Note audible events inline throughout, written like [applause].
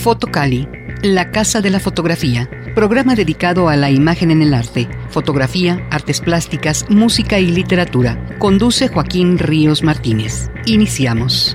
Fotocali, la Casa de la Fotografía, programa dedicado a la imagen en el arte, fotografía, artes plásticas, música y literatura. Conduce Joaquín Ríos Martínez. Iniciamos.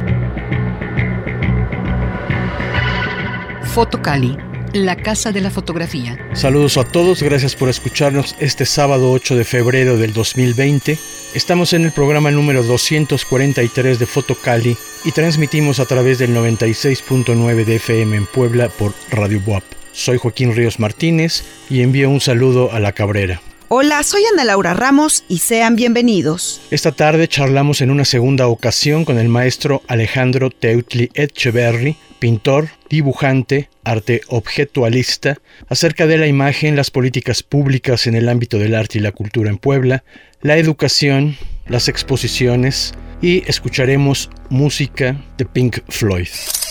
Fotocali, la Casa de la Fotografía. Saludos a todos, gracias por escucharnos este sábado 8 de febrero del 2020. Estamos en el programa número 243 de Fotocali y transmitimos a través del 96.9 de FM en Puebla por Radio Buap. Soy Joaquín Ríos Martínez y envío un saludo a la Cabrera. Hola, soy Ana Laura Ramos y sean bienvenidos. Esta tarde charlamos en una segunda ocasión con el maestro Alejandro Teutli Etcheverry, pintor, dibujante, arte objetualista, acerca de la imagen, las políticas públicas en el ámbito del arte y la cultura en Puebla, la educación, las exposiciones y escucharemos música de Pink Floyd.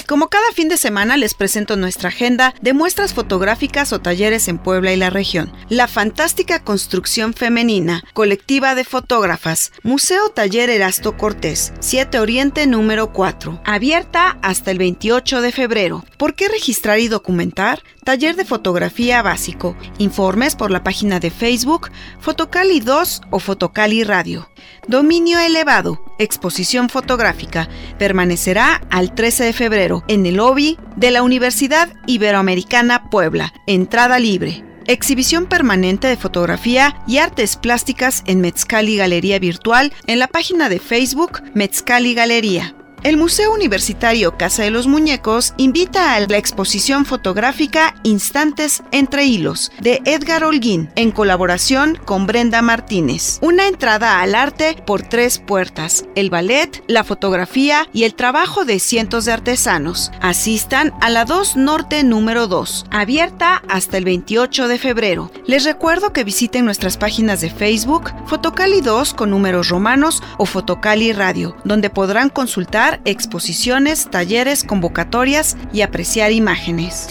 Como cada fin de semana les presento nuestra agenda de muestras fotográficas o talleres en Puebla y la región. La fantástica construcción femenina, colectiva de fotógrafas, Museo Taller Erasto Cortés, 7 Oriente número 4, abierta hasta el 28 de febrero. ¿Por qué registrar y documentar? Taller de fotografía básico. Informes por la página de Facebook Fotocali 2 o Fotocali Radio. Dominio elevado, exposición fotográfica, permanecerá al 13 de febrero en el lobby de la Universidad Iberoamericana Puebla, entrada libre. Exhibición permanente de fotografía y artes plásticas en Metzcali Galería Virtual en la página de Facebook Metzcali Galería. El Museo Universitario Casa de los Muñecos invita a la exposición fotográfica Instantes entre Hilos de Edgar Holguín en colaboración con Brenda Martínez. Una entrada al arte por tres puertas, el ballet, la fotografía y el trabajo de cientos de artesanos. Asistan a la 2 Norte número 2, abierta hasta el 28 de febrero. Les recuerdo que visiten nuestras páginas de Facebook Fotocali 2 con números romanos o Fotocali Radio, donde podrán consultar exposiciones, talleres, convocatorias y apreciar imágenes.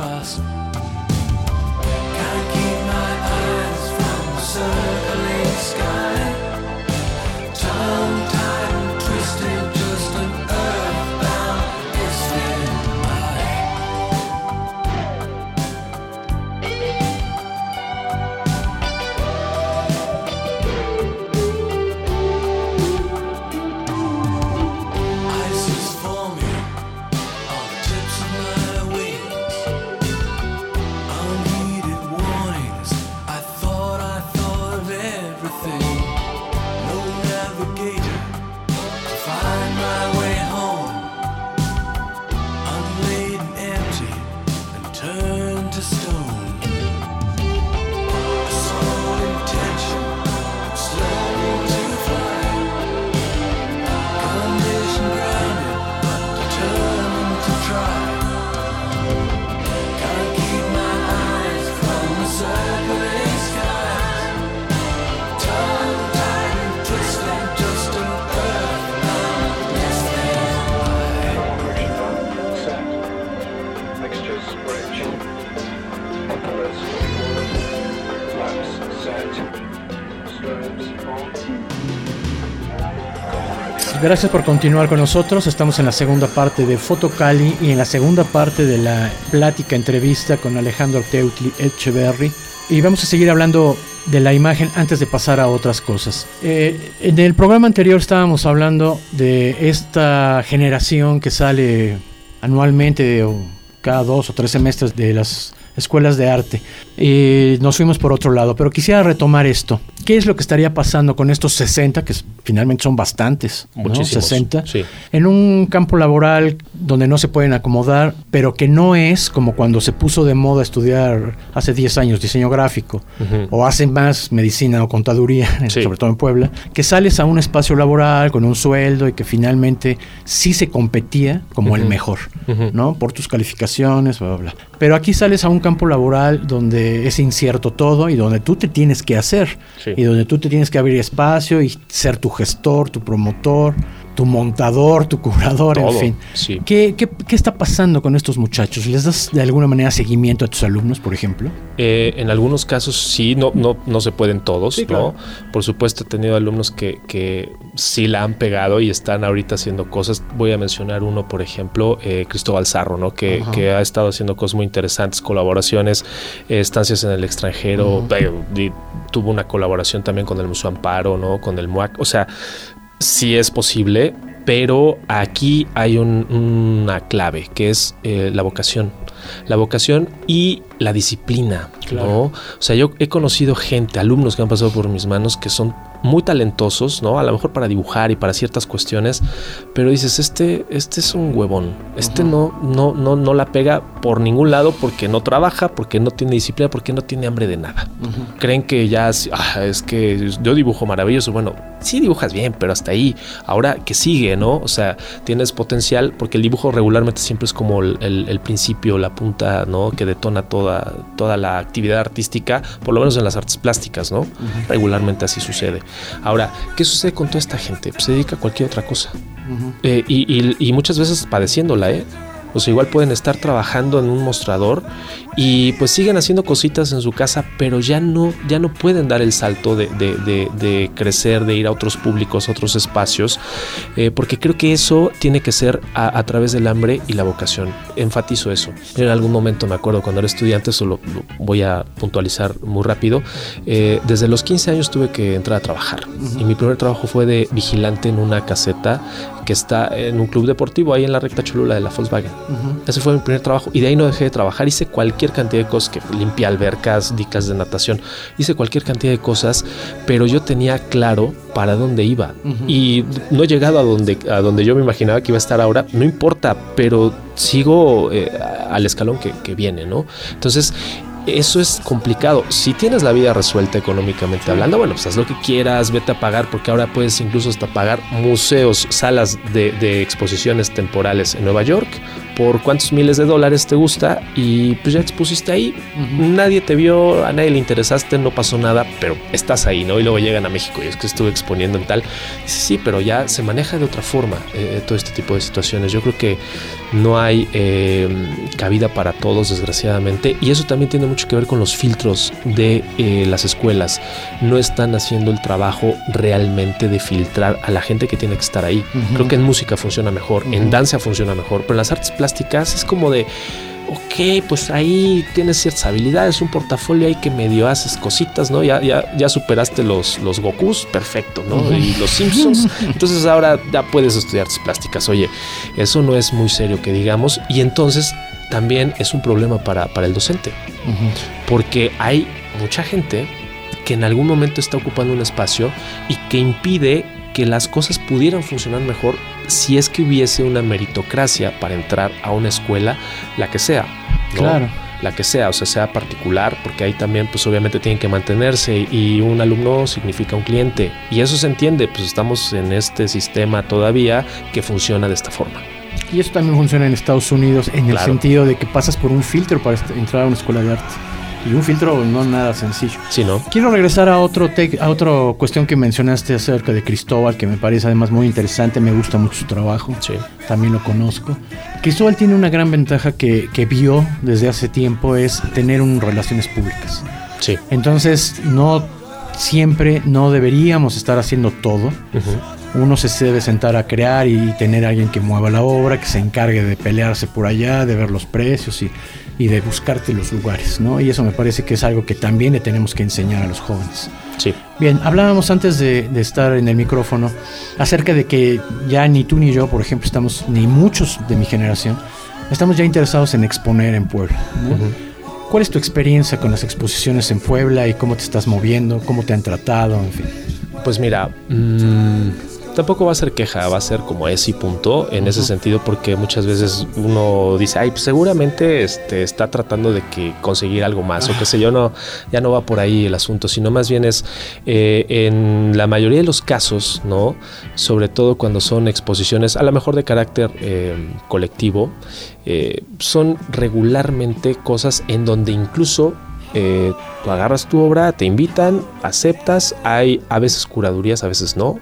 us. Gracias por continuar con nosotros. Estamos en la segunda parte de Fotocali y en la segunda parte de la plática entrevista con Alejandro Teutli Echeverry. Y vamos a seguir hablando de la imagen antes de pasar a otras cosas. Eh, en el programa anterior estábamos hablando de esta generación que sale anualmente o cada dos o tres semestres de las escuelas de arte. Y nos fuimos por otro lado, pero quisiera retomar esto. ¿Qué es lo que estaría pasando con estos 60, que finalmente son bastantes, Muchísimos, 60, sí. en un campo laboral donde no se pueden acomodar, pero que no es como cuando se puso de moda estudiar hace 10 años diseño gráfico o hace más medicina o contaduría, [laughs] Sí. sobre todo en Puebla, que sales a un espacio laboral con un sueldo y que finalmente sí se competía como el mejor. ¿no? Por tus calificaciones, bla, bla, bla. Pero aquí sales a un campo laboral donde es incierto todo y donde tú te tienes que hacer Sí. Y donde tú te tienes que abrir espacio y ser tu gestor, tu promotor, tu montador, tu curador, en fin. sí. ¿Qué, qué, qué está pasando con estos muchachos? ¿Les das de alguna manera seguimiento a tus alumnos, por ejemplo? Eh, en algunos casos sí, no, no, no se pueden todos, Sí, ¿no? Por supuesto he tenido alumnos que, que sí la han pegado y están ahorita haciendo cosas. Voy a mencionar uno, por ejemplo, eh, Cristóbal Zarro, ¿no? Que, que ha estado haciendo cosas muy interesantes, colaboraciones, eh, estancias en el extranjero, eh, y tuvo una colaboración también con el Museo Amparo, ¿no? Con el MUAC. O sea, sí es posible, pero aquí hay un- una clave que es eh, la vocación. La vocación y la disciplina, Claro. ¿no? O sea, yo he conocido gente, alumnos que han pasado por mis manos que son muy talentosos, ¿no? A lo mejor para dibujar y para ciertas cuestiones, pero dices, este, este es un huevón. Este no, no, no, no la pega por ningún lado porque no trabaja, porque no tiene disciplina, porque no tiene hambre de nada creen que ya es- ah, es que yo dibujo maravilloso. Bueno, sí dibujas bien, pero hasta ahí. Ahora que sigue, ¿no? O sea, tienes potencial porque el dibujo regularmente siempre es como el, el- el principio, la punta, ¿no? Que detona toda, toda la actividad artística, por lo menos en las artes plásticas, ¿no? Regularmente así sucede. Ahora, ¿qué sucede con toda esta gente? Pues se dedica a cualquier otra cosa. Eh, y, y- y muchas veces padeciéndola, ¿eh? O sea, igual pueden estar trabajando en un mostrador y pues siguen haciendo cositas en su casa, pero ya no, ya no pueden dar el salto de, de- de- de crecer, de ir a otros públicos, a otros espacios, eh, porque creo que eso tiene que ser a, a través del hambre y la vocación. Enfatizo eso. En algún momento me acuerdo cuando era estudiante, solo lo voy a puntualizar muy rápido, eh, desde los 15 años tuve que entrar a trabajar y mi primer trabajo fue de vigilante en una caseta que está en un club deportivo ahí en la recta Cholula de la Volkswagen. Ese fue mi primer trabajo y de ahí no dejé de trabajar. Hice cualquier cantidad de cosas, que limpié albercas, di clases de natación, hice cualquier cantidad de cosas, pero yo tenía claro para dónde iba. Y no he llegado a donde, a donde yo me imaginaba que iba a estar ahora, no importa, pero sigo eh, al escalón que, que viene, ¿no? Entonces, eso es complicado. Si tienes la vida resuelta económicamente hablando, bueno, pues haz lo que quieras, vete a pagar, porque ahora puedes incluso hasta pagar museos, salas de, de exposiciones temporales en Nueva York por cuántos miles de dólares te gusta y pues ya expusiste ahí. Nadie te vio, a nadie le interesaste, no pasó nada, pero estás ahí, ¿no? Y luego llegan a México y es que estuve exponiendo en tal. Dices, sí, pero ya se maneja de otra forma eh, todo este tipo de situaciones. Yo creo que no hay eh, cabida para todos, desgraciadamente, y eso también tiene mucho que ver con los filtros de eh, las escuelas. No están haciendo el trabajo realmente de filtrar a la gente que tiene que estar ahí. Ujú. Creo que en música funciona mejor, en Ujú. danza funciona mejor, pero en las artes plásticas es como de, ok, pues ahí tienes ciertas habilidades, un portafolio ahí que medio haces cositas, ¿no? Ya, ya, ya superaste los, los Gokus, perfecto, ¿no? Y los Simpsons, entonces ahora ya puedes estudiar artes plásticas. Oye, eso no es muy serio que digamos, y entonces también es un problema para, para el docente, porque hay mucha gente que en algún momento está ocupando un espacio y que impide que las cosas pudieran funcionar mejor si es que hubiese una meritocracia para entrar a una escuela, la que sea. ¿no? Claro. La que sea, o sea, sea particular, porque ahí también, pues obviamente tienen que mantenerse y un alumno significa un cliente. Y eso se entiende, pues estamos en este sistema todavía que funciona de esta forma. Y eso también funciona en Estados Unidos en el sentido de que pasas por un filtro para entrar a una escuela de arte. Y un filtro no nada sencillo. ¿Sí, no? Quiero regresar a otro a otra cuestión que mencionaste acerca de Cristóbal, que me parece además muy interesante, me gusta mucho su trabajo, Sí. también lo conozco. Cristóbal tiene una gran ventaja que, que vio desde hace tiempo, es tener un relaciones públicas. Sí. Entonces, no siempre, no deberíamos estar haciendo todo. Ujú. Uno se debe sentar a crear y tener a alguien que mueva la obra, que se encargue de pelearse por allá, de ver los precios y, y de buscarte los lugares, ¿no? Y eso me parece que es algo que también le tenemos que enseñar a los jóvenes. Sí. Bien, hablábamos antes de, de estar en el micrófono acerca de que ya ni tú ni yo, por ejemplo, estamos, ni muchos de mi generación, estamos ya interesados en exponer en Puebla. ¿no? Ujú. ¿Cuál es tu experiencia con las exposiciones en Puebla y cómo te estás moviendo, cómo te han tratado, en fin? Pues mira, mmm, tampoco va a ser queja, va a ser como es y punto en ese sentido porque muchas veces uno dice, ay, pues seguramente este, está tratando de que conseguir algo más o qué sé yo, no, ya no va por ahí el asunto, sino más bien es eh, en la mayoría de los casos, ¿no? Sobre todo cuando son exposiciones a lo mejor de carácter eh, colectivo, eh, son regularmente cosas en donde incluso eh, tú agarras tu obra, te invitan, aceptas, hay a veces curadurías, a veces no,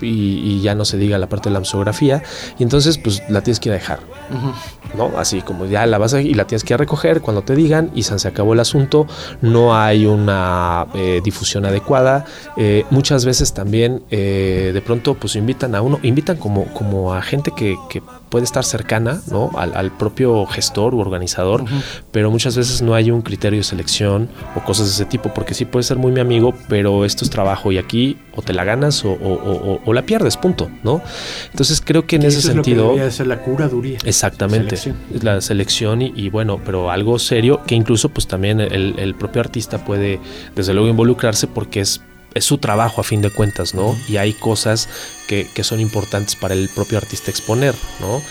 y, ya no se diga la parte de la museografía, y entonces pues la tienes que ir a dejar, ¿no? Así como ya la vas a, y la tienes que ir a recoger cuando te digan y se acabó el asunto, no hay una eh, difusión adecuada, eh, muchas veces también de pronto pues invitan a uno, invitan como, como a gente que, que puede estar cercana ¿no? al, propio gestor u organizador, pero muchas veces no hay un criterio de selección o cosas de ese tipo, porque sí puede ser muy mi amigo, pero esto es trabajo y aquí o te la ganas o, la pierdes, punto, ¿no? Entonces creo que en ese sentido... Es ser la curaduría. Exactamente, la selección y, bueno, pero algo serio que incluso pues también el, el propio artista puede desde luego involucrarse porque es es su trabajo a fin de cuentas, ¿no? Y hay cosas que, son importantes para el propio artista exponer, ¿no?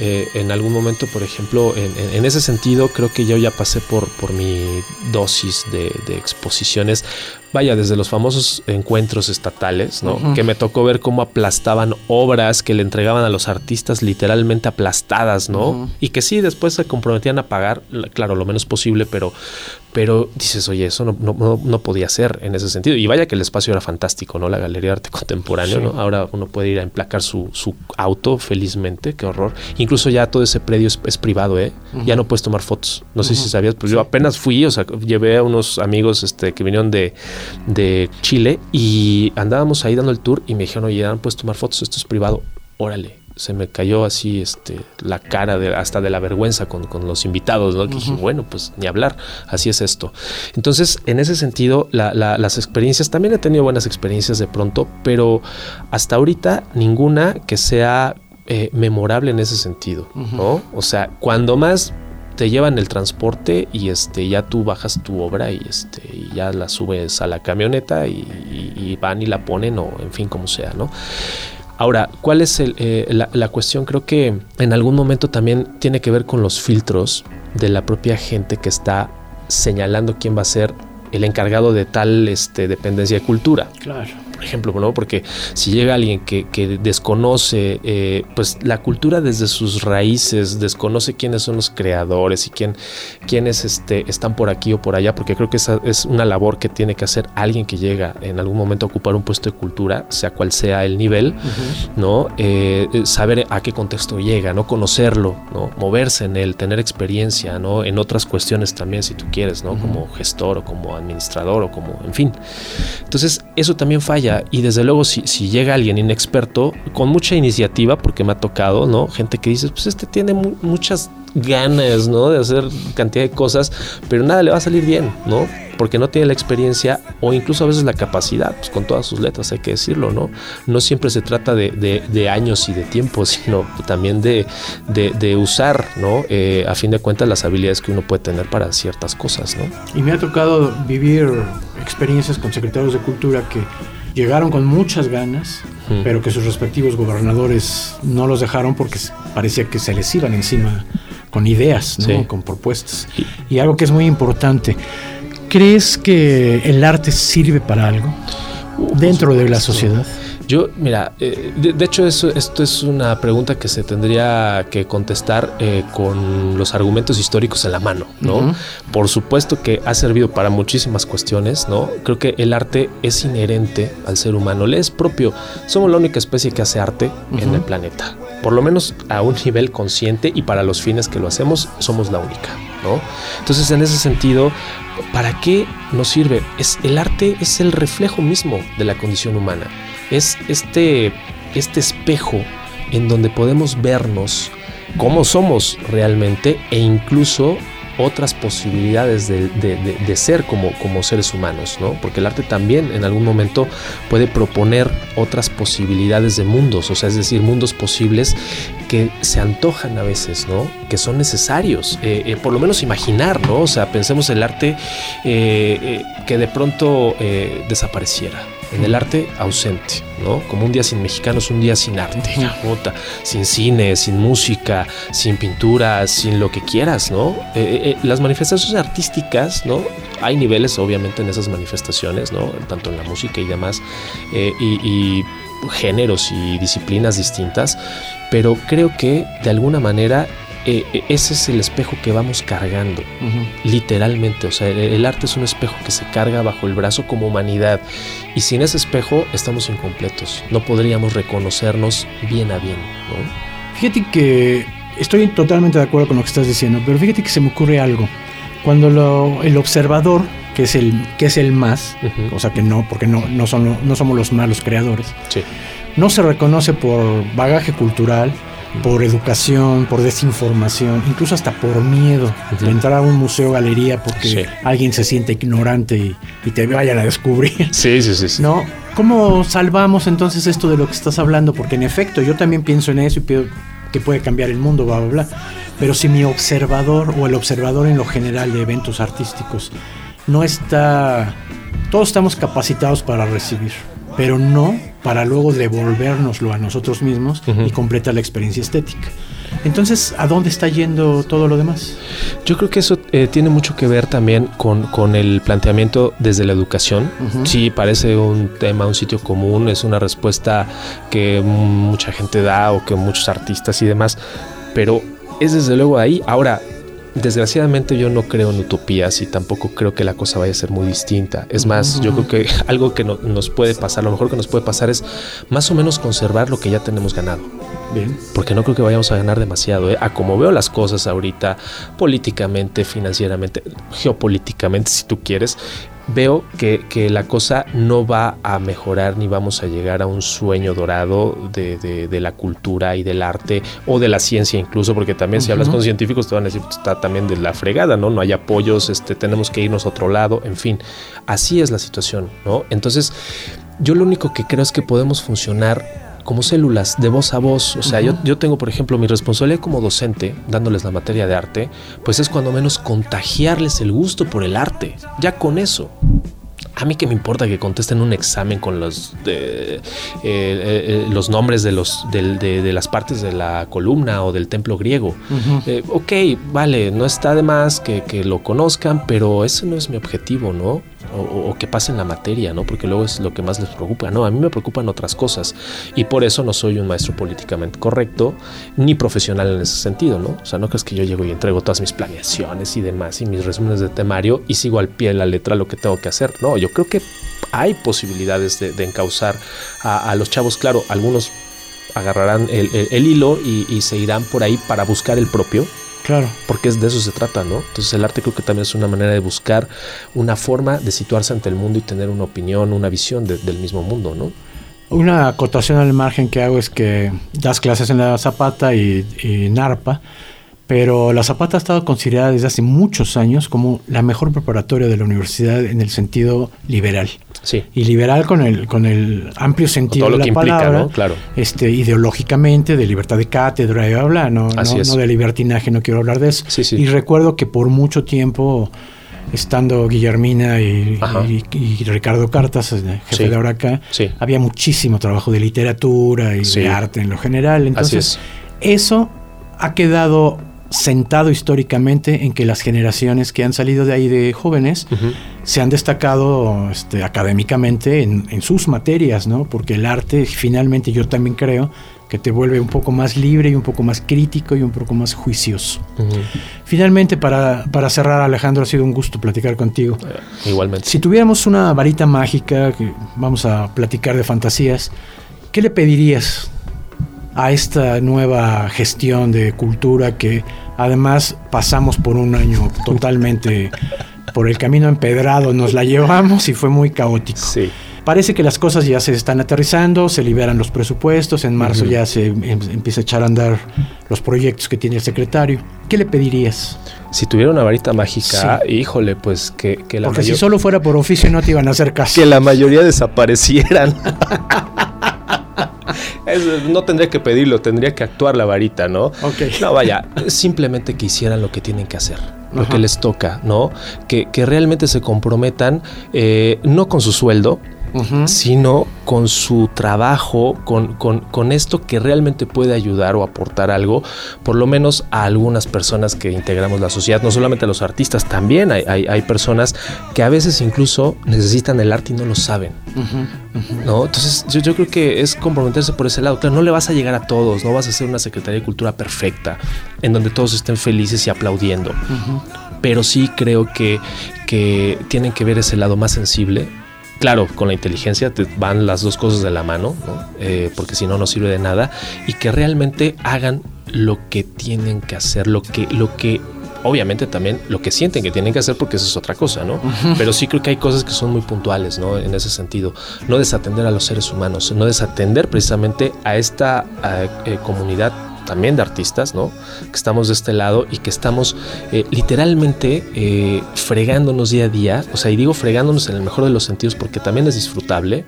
Eh, en algún momento, por ejemplo, en, ese sentido, creo que yo ya pasé por, por mi dosis de, exposiciones. Vaya, desde los famosos encuentros estatales, ¿no? Que me tocó ver cómo aplastaban obras que le entregaban a los artistas literalmente aplastadas, ¿no? Y que sí, después se comprometían a pagar, claro, lo menos posible, pero, pero dices, oye, eso no, no, no, podía ser en ese sentido. Y vaya que el espacio era fantástico, ¿no? La Galería de Arte Contemporáneo, ¿no? Ahora uno puede ir a emplacar su, su, auto felizmente, qué horror. Incluso ya todo ese predio es, privado, ¿eh? Ya no puedes tomar fotos. No sé si sabías, pues yo apenas fui, o sea, llevé a unos amigos este, que vinieron de, de Chile y andábamos ahí dando el tour y me dijeron, oye, no puedes tomar fotos, esto es privado. Órale, se me cayó así este, la cara de, hasta de la vergüenza con, los invitados, ¿no? dije, bueno, pues ni hablar, así es esto. Entonces, en ese sentido, las experiencias, también he tenido buenas experiencias de pronto, pero hasta ahorita ninguna que sea eh, memorable en ese sentido, ¿no? O sea, cuando más te llevan el transporte y este ya tú bajas tu obra y este y ya la subes a la camioneta y, y, van y la ponen o en fin como sea, ¿no? Ahora, ¿cuál es eh, la, cuestión? Creo que en algún momento también tiene que ver con los filtros de la propia gente que está señalando quién va a ser el encargado de tal este, dependencia de cultura. Claro ejemplo, ¿no? Porque si llega alguien que, desconoce eh, pues la cultura desde sus raíces, desconoce quiénes son los creadores y quién, quiénes este, están por aquí o por allá, porque creo que esa es una labor que tiene que hacer alguien que llega en algún momento a ocupar un puesto de cultura, sea cual sea el nivel, ¿no? Eh, saber a qué contexto llega, ¿no? Conocerlo, ¿no? Moverse en él, tener experiencia, ¿no? En otras cuestiones también, si tú quieres, ¿no? Como gestor o como administrador o como, en fin. Entonces, eso también falla y desde luego si, si, llega alguien inexperto, con mucha iniciativa, porque me ha tocado, ¿no? Gente que dice, pues este tiene muchas ganas, ¿no? De hacer cantidad de cosas, pero nada le va a salir bien, ¿no? Porque no tiene la experiencia o incluso a veces la capacidad, pues con todas sus letras hay que decirlo, ¿no? No siempre se trata de, años y de tiempo, [laughs] sino también de, de usar, ¿no? Eh, a fin de cuentas las habilidades que uno puede tener para ciertas cosas, ¿no? Y me ha tocado vivir experiencias con secretarios de cultura que llegaron con muchas ganas, pero que sus respectivos gobernadores no los dejaron porque parecía que se les iban encima con ideas, con propuestas. Y algo que es muy importante, ¿crees que el arte sirve para algo dentro de la sociedad? Yo, mira, eh, de, hecho eso, esto es una pregunta que se tendría que contestar eh, con los argumentos históricos en la mano, ¿no? Por supuesto que ha servido para muchísimas cuestiones, ¿no? Creo que el arte es inherente al ser humano, le es propio. Somos la única especie que hace arte en el planeta, por lo menos a un nivel consciente y para los fines que lo hacemos, somos la única, ¿no? Entonces, en ese sentido, ¿para qué nos sirve? Es, el arte es el reflejo mismo de la condición humana es este, este espejo en donde podemos vernos cómo somos realmente e incluso otras posibilidades de, ser como, como seres humanos, ¿no? Porque el arte también en algún momento puede proponer otras posibilidades de mundos, o sea, es decir, mundos posibles que se antojan a veces, ¿no? Que son necesarios, eh, eh, por lo menos imaginar, ¿no? O sea, pensemos el arte eh, que de pronto desapareciera en el arte ausente, ¿no? Como un día sin mexicanos, un día sin arte, [laughs] sin cine, sin música, sin pintura, sin lo que quieras, ¿no? Eh, eh, eh, las manifestaciones artísticas, ¿no? Hay niveles, obviamente, en esas manifestaciones, ¿no? Tanto en la música y demás, y géneros y disciplinas distintas, pero creo que de alguna manera eh, eh, ese es el espejo que vamos cargando, literalmente. O sea, el, arte es un espejo que se carga bajo el brazo como humanidad. Y sin ese espejo estamos incompletos. No podríamos reconocernos bien a bien. Fíjate que estoy totalmente de acuerdo con lo que estás diciendo, pero fíjate que se me ocurre algo. Cuando el observador, que es el, que es el más, o sea que no, porque no, no, son, no somos los malos creadores, no se reconoce por bagaje cultural, por educación, por desinformación, incluso hasta por miedo de entrar a un museo galería porque alguien se siente ignorante y, te vayan a descubrir. [laughs] Sí, sí, sí, ¿No? ¿Cómo salvamos entonces esto de lo que estás hablando? Porque en efecto, yo también pienso en eso y pienso que puede cambiar el mundo, bla, bla, bla. Pero si mi observador o el observador en lo general de eventos artísticos no está... Todos estamos capacitados para recibir pero no para luego devolvernoslo a nosotros mismos y completar la experiencia estética. Entonces, ¿a dónde está yendo todo lo demás? Yo creo que eso eh, tiene mucho que ver también con, el planteamiento desde la educación. Sí, parece un tema, un sitio común, es una respuesta que mucha gente da o que muchos artistas y demás, pero es desde luego ahí. Ahora, Desgraciadamente yo no creo en utopías y tampoco creo que la cosa vaya a ser muy distinta. Es más, yo creo que [laughs] algo que nos puede pasar, lo mejor que nos puede pasar es más o menos conservar lo que ya tenemos ganado. Bien. Porque no creo que vayamos a ganar demasiado. ¿eh? A como veo las cosas ahorita, políticamente, financieramente, geopolíticamente, si tú quieres, veo que, la cosa no va a mejorar ni vamos a llegar a un sueño dorado de, la cultura y del arte o de la ciencia incluso, porque también si hablas con científicos te van a decir, pues, está también de la fregada, ¿no? No hay apoyos, este, tenemos que irnos a otro lado, en fin, así es la situación, ¿no? Entonces, yo lo único que creo es que podemos funcionar como células de voz a voz. O sea, yo, yo, tengo, por ejemplo, mi responsabilidad como docente, dándoles la materia de arte, pues es cuando menos contagiarles el gusto por el arte. Ya con eso. A mí que me importa que contesten un examen con los, de, eh, eh, eh, los nombres de, los, de, las partes de la columna o del templo griego. ok, vale, no está de más que, que, lo conozcan, pero ese no es mi objetivo, ¿no? O, que pasen la materia, ¿no? Porque luego es lo que más les preocupa. No, a mí me preocupan otras cosas y por eso no soy un maestro políticamente correcto ni profesional en ese sentido, ¿no? O sea, no crees que yo llego y entrego todas mis planeaciones y demás y mis resúmenes de temario y sigo al pie de la letra lo que tengo que hacer. No, yo creo que hay posibilidades de, encauzar a, los chavos. Claro, algunos agarrarán el, hilo y se irán por ahí para buscar el propio Claro. Porque es de eso se trata, ¿no? Entonces el arte creo que también es una manera de buscar una forma de situarse ante el mundo y tener una opinión, una visión del mismo mundo, ¿no? Una acotación al margen que hago es que das clases en la Zapata y, y Narpa pero la Zapata ha estado considerada desde hace muchos años como la mejor preparatoria de la universidad en el sentido liberal. Sí. Y liberal con el, con el amplio sentido de la palabra, claro. este, ideológicamente, de libertad de cátedra y bla, no, no, de libertinaje, no quiero hablar de eso. Y recuerdo que por mucho tiempo estando Guillermina y, Ricardo Cartas, jefe de ahora acá, había muchísimo trabajo de literatura y de arte en lo general. Entonces, eso ha quedado sentado históricamente en que las generaciones que han salido de ahí de jóvenes se han destacado este, académicamente en, sus materias, ¿no? Porque el arte, finalmente, yo también creo que te vuelve un poco más libre y un poco más crítico y un poco más juicioso. Finalmente, para, para, cerrar, Alejandro, ha sido un gusto platicar contigo. Eh, igualmente. Si tuviéramos una varita mágica, que vamos a platicar de fantasías, ¿qué le pedirías a esta nueva gestión de cultura que además pasamos por un año totalmente por el camino empedrado, nos la llevamos y fue muy caótico. parece que las cosas ya se están aterrizando, se liberan los presupuestos, en marzo ya se em, empieza a echar a andar los proyectos que tiene el secretario. ¿Qué le pedirías? Si tuviera una varita mágica, híjole, pues que, que la Porque si solo fuera por oficio no te iban a hacer caso. Que la mayoría desaparecieran. [laughs] no tendría que pedirlo, tendría que actuar la varita, ¿no? Ok. No, vaya, simplemente que hicieran lo que tienen que hacer, lo que les toca, ¿no? Que, que realmente se comprometan, eh, no con su sueldo, sino con su trabajo, con, esto que realmente puede ayudar o aportar algo, por lo menos a algunas personas que integramos la sociedad, no solamente a los artistas, también hay, personas que a veces incluso necesitan el arte y no lo saben. ¿no? Entonces yo, yo, creo que es comprometerse por ese lado. Claro, no le vas a llegar a todos, no vas a ser una Secretaría de Cultura perfecta, en donde todos estén felices y aplaudiendo. Pero sí creo que, que tienen que ver ese lado más sensible claro, con la inteligencia te van las dos cosas de la mano, eh, porque si no, no sirve de nada, y que realmente hagan lo que tienen que hacer, lo que, lo que obviamente también lo que sienten que tienen que hacer porque eso es otra cosa, ¿no? Pero sí creo que hay cosas que son muy puntuales, ¿no? En ese sentido, no desatender a los seres humanos, no desatender precisamente a esta eh, comunidad también de artistas, ¿no? Que estamos de este lado y que estamos eh, literalmente eh, fregándonos día a día. O sea, y digo fregándonos en el mejor de los sentidos porque también es disfrutable,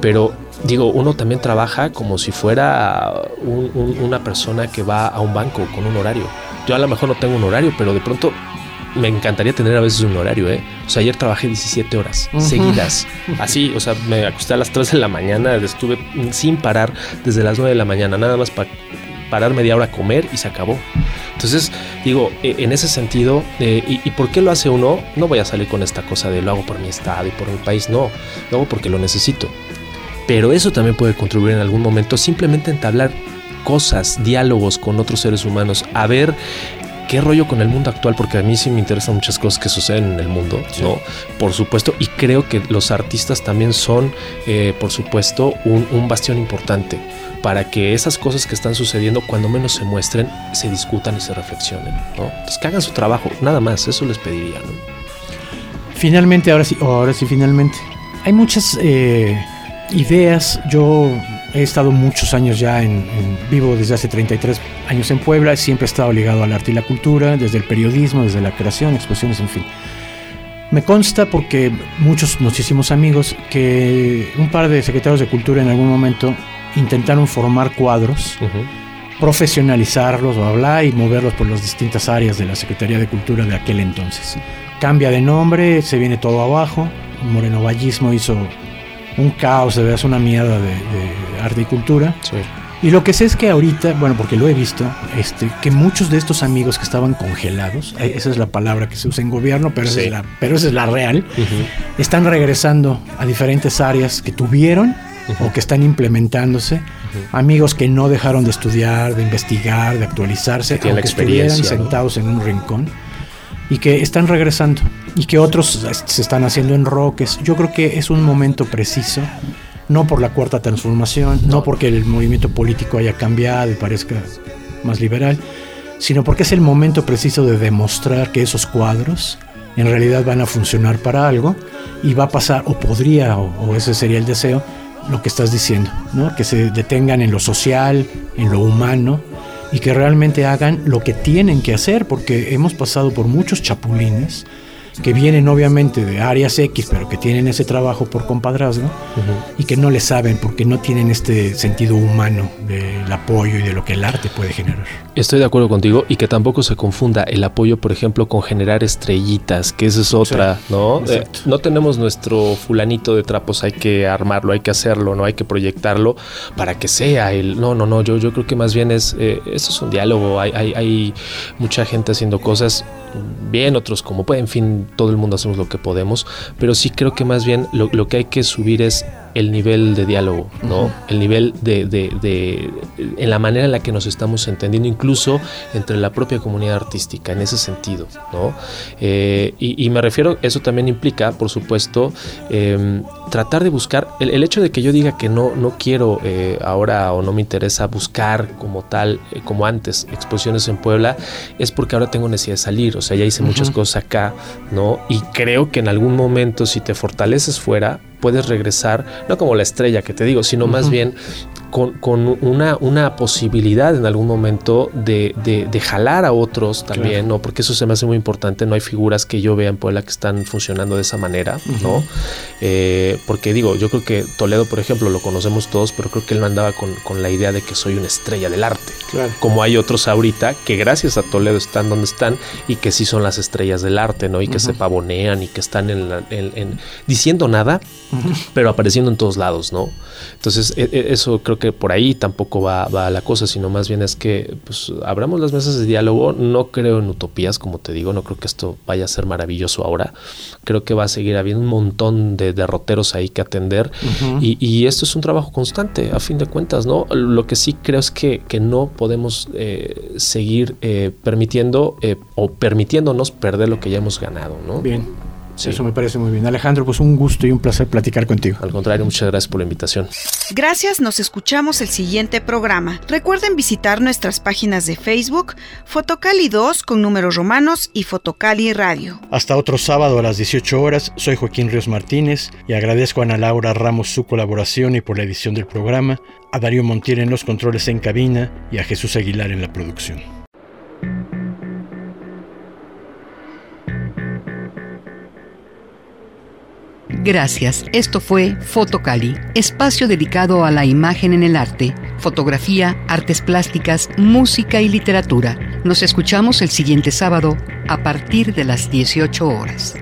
pero digo, uno también trabaja como si fuera una persona que va a un banco con un horario. Yo a lo mejor no tengo un horario, pero de pronto me encantaría tener a veces un horario, ¿eh? O sea, ayer trabajé 17 horas seguidas. Así, o sea, me acosté a las 3 de la mañana, estuve sin parar desde las 9 de la mañana, nada más para parar media hora a comer y se acabó. Entonces, digo, e, en ese sentido, eh, y, por qué lo hace uno? No voy a salir con esta cosa de lo hago por mi estado y por mi país, no, lo hago porque lo necesito. Pero eso también puede contribuir en algún momento simplemente entablar cosas, diálogos con otros seres humanos, a ver qué rollo con el mundo actual, porque a mí sí me interesan muchas cosas que suceden en el mundo, ¿no? Por supuesto, y creo que los artistas también son, eh, por supuesto, un, un bastión importante para que esas cosas que están sucediendo, cuando menos se muestren, se discutan y se reflexionen. ¿no? Entonces, que hagan su trabajo, nada más, eso les pediría. Finalmente, ahora sí, ahora sí, finalmente. Hay muchas eh, ideas. Yo he estado muchos años ya en, vivo desde hace 33 años en Puebla. Siempre he estado ligado al arte y la cultura, desde el periodismo, desde la creación, exposiciones, en fin. Me consta porque muchos nos hicimos amigos que un par de secretarios de cultura en algún momento intentaron formar cuadros, profesionalizarlos, bla, bla, y moverlos por las distintas áreas de la Secretaría de Cultura de aquel entonces. Cambia de nombre, se viene todo abajo. Moreno Vallismo hizo un caos, de veras una mierda de, arte y cultura. Y lo que sé es que ahorita, bueno, porque lo he visto, este, que muchos de estos amigos que estaban congelados, eh, esa es la palabra que se usa en gobierno, pero, esa, es la, pero esa es la real, están regresando a diferentes áreas que tuvieron o que están implementándose, amigos que no dejaron de estudiar, de investigar, de actualizarse, que estuvieran sentados en un rincón y que están regresando y que otros se están haciendo en roques. Yo creo que es un momento preciso, no por la cuarta transformación, no, porque el movimiento político haya cambiado y parezca más liberal, sino porque es el momento preciso de demostrar que esos cuadros en realidad van a funcionar para algo y va a pasar, o podría, o ese sería el deseo, lo que estás diciendo, ¿no? que se detengan en lo social, en lo humano y que realmente hagan lo que tienen que hacer, porque hemos pasado por muchos chapulines que vienen obviamente de áreas X, pero que tienen ese trabajo por compadrazgo y que no le saben porque no tienen este sentido humano del apoyo y de lo que el arte puede generar. Estoy de acuerdo contigo y que tampoco se confunda el apoyo, por ejemplo, con generar estrellitas, que esa es otra, ¿no? Eh, no tenemos nuestro fulanito de trapos, hay que armarlo, hay que hacerlo, no hay que proyectarlo para que sea el. No, no, no, yo, yo creo que más bien es. Eh, esto es un diálogo, hay, hay, hay mucha gente haciendo cosas bien, otros como pueden, en fin, todo el mundo hacemos lo que podemos, pero sí creo que más bien lo, lo que hay que subir es el nivel de diálogo, ¿no? El nivel de, de, de, en la manera en la que nos estamos entendiendo, incluso entre la propia comunidad artística, en ese sentido, ¿no? Eh, y, me refiero, eso también implica, por supuesto, em, tratar de buscar, el, hecho de que yo diga que no, no quiero eh, ahora o no me interesa buscar como tal, eh, como antes, exposiciones en Puebla, es porque ahora tengo necesidad de salir, o sea, ya hice muchas cosas acá, ¿no? Y creo que en algún momento, si te fortaleces fuera, puedes regresar, no como la estrella que te digo, sino más bien con, una, una, posibilidad en algún momento de, de, jalar a otros también, ¿no? Porque eso se me hace muy importante. No hay figuras que yo vea en Puebla que están funcionando de esa manera, ¿no? Eh, porque digo, yo creo que Toledo, por ejemplo, lo conocemos todos, pero creo que él mandaba con, con la idea de que soy una estrella del arte. Como hay otros ahorita que gracias a Toledo están donde están y que sí son las estrellas del arte, ¿no? Y que se pavonean y que están en, en, diciendo nada, pero apareciendo en todos lados, ¿no? Entonces, e, e, eso creo que por ahí tampoco va, va, la cosa, sino más bien es que pues, abramos las mesas de diálogo. No creo en utopías, como te digo, no creo que esto vaya a ser maravilloso ahora. Creo que va a seguir habiendo un montón de derroteros ahí que atender y, esto es un trabajo constante, a fin de cuentas, ¿no? Lo que sí creo es que, que no podemos eh, seguir eh, permitiendo eh, o permitiéndonos perder lo que ya hemos ganado, ¿no? Bien. Eso me parece muy bien. Alejandro, pues un gusto y un placer platicar contigo. Al contrario, muchas gracias por la invitación. Gracias, nos escuchamos el siguiente programa. Recuerden visitar nuestras páginas de Facebook, Fotocali 2 con números romanos y Fotocali Radio. Hasta otro sábado a las 18 horas, soy Joaquín Ríos Martínez y agradezco a Ana Laura Ramos su colaboración y por la edición del programa, a Darío Montiel en los controles en cabina y a Jesús Aguilar en la producción. Gracias. Esto fue Fotocali, espacio dedicado a la imagen en el arte, fotografía, artes plásticas, música y literatura. Nos escuchamos el siguiente sábado a partir de las 18 horas.